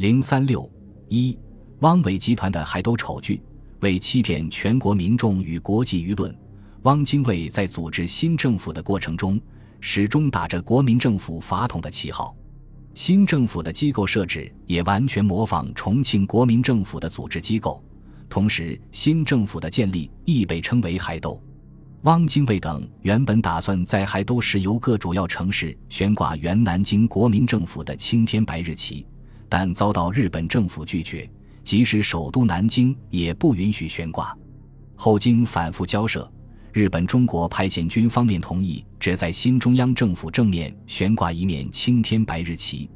零三六一，汪伪集团的海斗丑剧，为欺骗全国民众与国际舆论，汪精卫在组织新政府的过程中，始终打着国民政府法统的旗号。新政府的机构设置也完全模仿重庆国民政府的组织机构，同时新政府的建立亦被称为海斗。汪精卫等原本打算在海都时由各主要城市悬挂原南京国民政府的青天白日旗，但遭到日本政府拒绝，即使首都南京也不允许悬挂。后经反复交涉，日本中国派遣军方面同意只在新中央政府正面悬挂一面青天白日旗，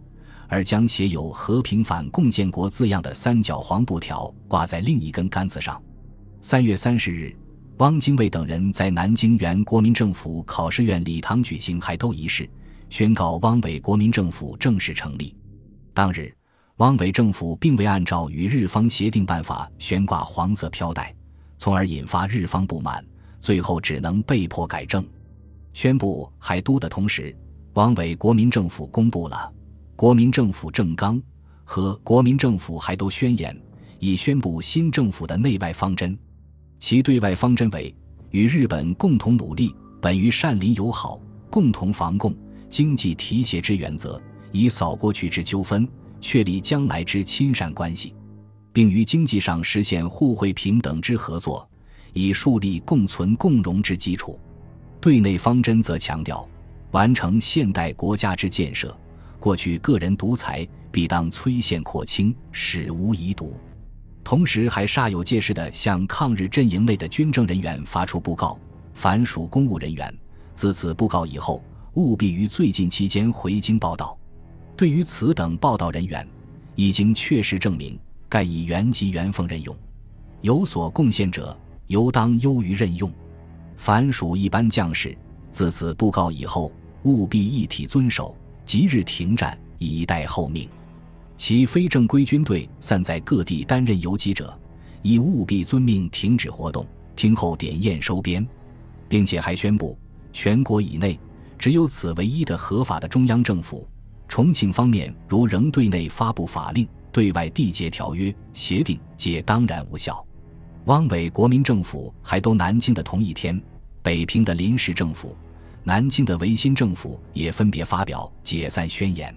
而将写有“和平反共建国”字样的三角黄布条挂在另一根杆子上。三月三十日。汪精卫等人在南京原国民政府考试院礼堂举行海斗仪式，宣告汪伪国民政府正式成立。当日，汪伪政府并未按照与日方协定办法悬挂黄色飘带，从而引发日方不满，最后只能被迫改正。宣布海都的同时，汪伪国民政府公布了《国民政府政纲》和《国民政府海都宣言》，以宣布新政府的内外方针。其对外方针为与日本共同努力，本于善邻友好、共同防共、经济提携之原则，以扫过去之纠纷，确立将来之亲善关系，并于经济上实现互惠平等之合作，以树立共存共荣之基础。对内方针则强调完成现代国家之建设，过去个人独裁必当摧宪扩清，史无遗毒。同时，还煞有介事地向抗日阵营内的军政人员发出布告：凡属公务人员，自此布告以后，务必于最近期间回京报道。对于此等报道人员，已经确实证明，盖以原籍原俸任用；有所贡献者，尤当优于任用。凡属一般将士，自此布告以后，务必一体遵守，即日停战，以待后命。其非正规军队散在各地担任游击者，亦务必遵命停止活动，听候点验收编，并且还宣布，全国以内只有此唯一的合法的中央政府。重庆方面如仍对内发布法令，对外缔结条约协定，皆当然无效。汪伪国民政府还都南京的同一天，北平的临时政府、南京的维新政府也分别发表解散宣言。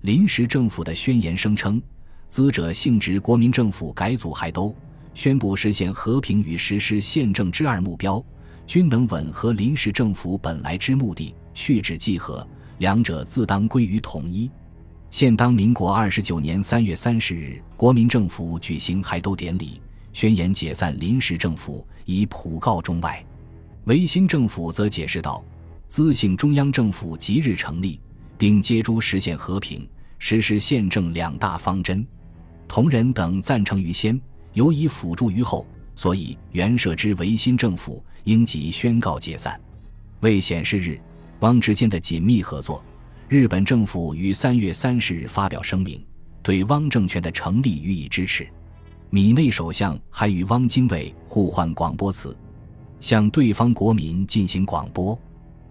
临时政府的宣言声称，资者性质国民政府改组还都，宣布实现和平与实施宪政之二目标，均能吻合临时政府本来之目的，续旨既合，两者自当归于统一。现当民国二十九年三月三十日，国民政府举行海都典礼，宣言解散临时政府，以普告中外。维新政府则解释道：“资幸中央政府即日成立，并接诸实现和平。”实施宪政两大方针，同仁等赞成于先，尤以辅助于后，所以原设之维新政府应即宣告解散。为显示日汪之间的紧密合作，日本政府于三月三十日发表声明，对汪政权的成立予以支持。米内首相还与汪精卫互换广播词，向对方国民进行广播。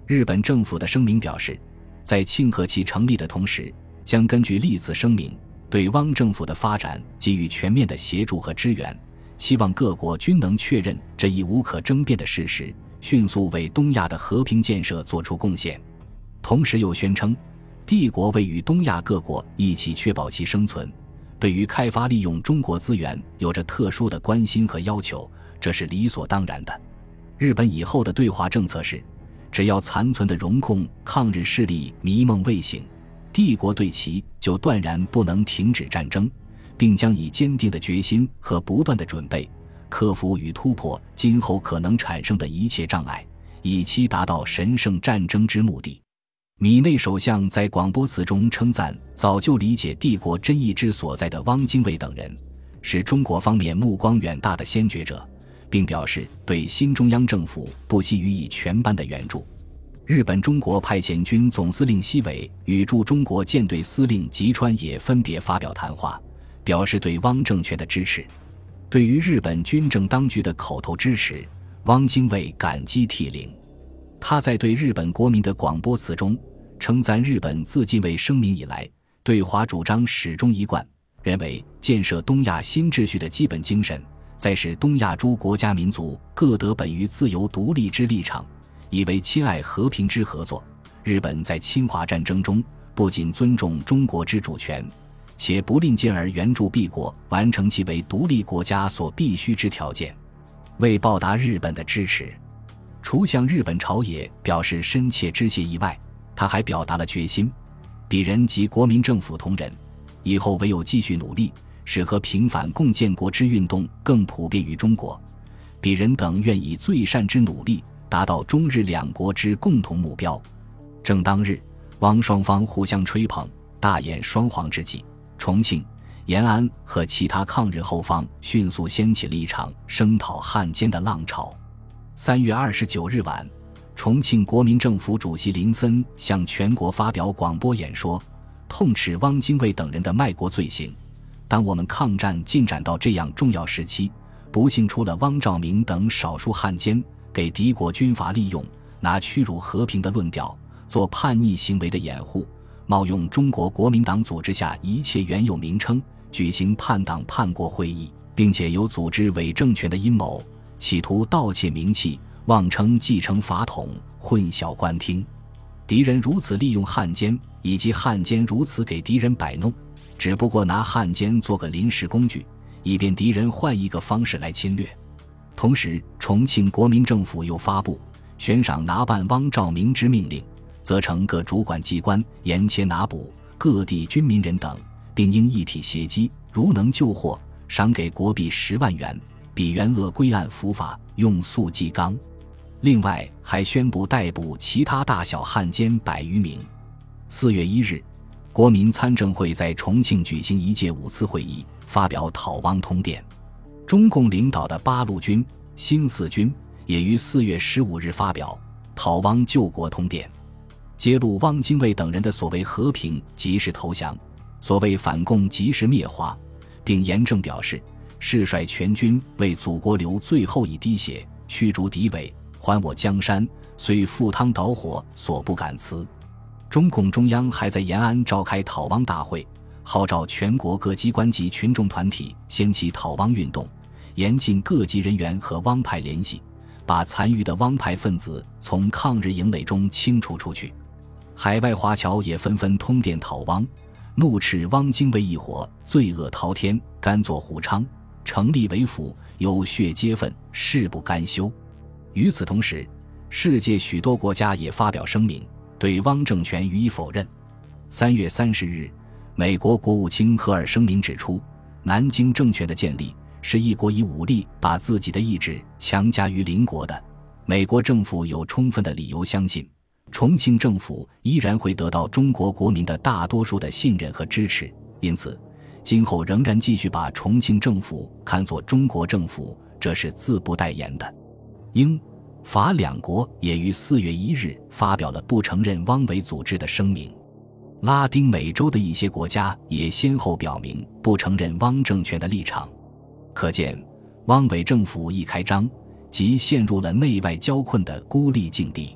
日本政府的声明表示，在庆贺其成立的同时。将根据历次声明，对汪政府的发展给予全面的协助和支援，希望各国均能确认这一无可争辩的事实，迅速为东亚的和平建设作出贡献。同时又宣称，帝国为与东亚各国一起确保其生存，对于开发利用中国资源有着特殊的关心和要求，这是理所当然的。日本以后的对华政策是，只要残存的荣控抗日势力迷梦未醒。帝国对其就断然不能停止战争，并将以坚定的决心和不断的准备，克服与突破今后可能产生的一切障碍，以期达到神圣战争之目的。米内首相在广播词中称赞早就理解帝国真意之所在的汪精卫等人，是中国方面目光远大的先觉者，并表示对新中央政府不惜予以全班的援助。日本中国派遣军总司令西尾与驻中国舰队司令吉川也分别发表谈话，表示对汪政权的支持。对于日本军政当局的口头支持，汪精卫感激涕零。他在对日本国民的广播词中称赞日本自近卫声明以来，对华主张始终一贯，认为建设东亚新秩序的基本精神，在使东亚诸国家民族各得本于自由独立之立场，以为亲爱和平之合作。日本在侵华战争中不仅尊重中国之主权，且不吝进而援助 B 国完成其为独立国家所必须之条件。为报答日本的支持，除向日本朝野表示深切致谢意外，他还表达了决心：鄙人及国民政府同仁，以后唯有继续努力，使和平反共建国之运动更普遍于中国。鄙人等愿以最善之努力，达到中日两国之共同目标。正当日，汪双方互相吹捧、大演双簧之际，重庆、延安和其他抗日后方迅速掀起了一场声讨汉奸的浪潮。三月二十九日晚，重庆国民政府主席林森向全国发表广播演说，痛斥汪精卫等人的卖国罪行。当我们抗战进展到这样重要时期，不幸出了汪兆铭等少数汉奸，给敌国军阀利用，拿屈辱和平的论调。做叛逆行为的掩护，冒用中国国民党组织下一切原有名称，举行叛党叛国会议，并且有组织伪政权的阴谋，企图盗窃名气，妄称继承法统，混淆官听。敌人如此利用汉奸，以及汉奸如此给敌人摆弄，只不过拿汉奸做个临时工具，以便敌人换一个方式来侵略。同时，重庆国民政府又发布悬赏拿办汪兆铭之命令。责成各主管机关严切拿捕各地军民人等，并应一体协击，如能救获，赏给国币十万元，比原额归案伏法，用速记纲。另外，还宣布逮捕其他大小汉奸百余名。四月一日，国民参政会在重庆举行一届五次会议，发表讨汪通电。中共领导的八路军、新四军也于四月十五日发表讨汪救国通电。揭露汪精卫等人的所谓和平及时投降，所谓反共及时灭华，并严正表示誓率全军为祖国流最后一滴血，驱逐敌伪，还我江山，虽赴汤蹈火，所不敢辞。中共中央还在延安召开讨汪大会，号召全国各机关及群众团体掀起讨汪运动，严禁各级人员和汪派联系，把残余的汪派分子从抗日营垒中清除出去。海外华侨也纷纷通电讨汪，怒斥汪精卫一伙罪恶滔天，甘做虎昌，成立为府，有血皆愤，誓不甘休。与此同时，世界许多国家也发表声明，对汪政权予以否认。三月三十日，美国国务卿赫尔声明指出，南京政权的建立是一国以武力把自己的意志强加于邻国的，美国政府有充分的理由相信。重庆政府依然会得到中国国民的大多数的信任和支持，因此，今后仍然继续把重庆政府看作中国政府，这是自不待言的。英、法两国也于四月一日发表了不承认汪伪组织的声明，拉丁美洲的一些国家也先后表明不承认汪政权的立场。可见，汪伪政府一开张，即陷入了内外交困的孤立境地。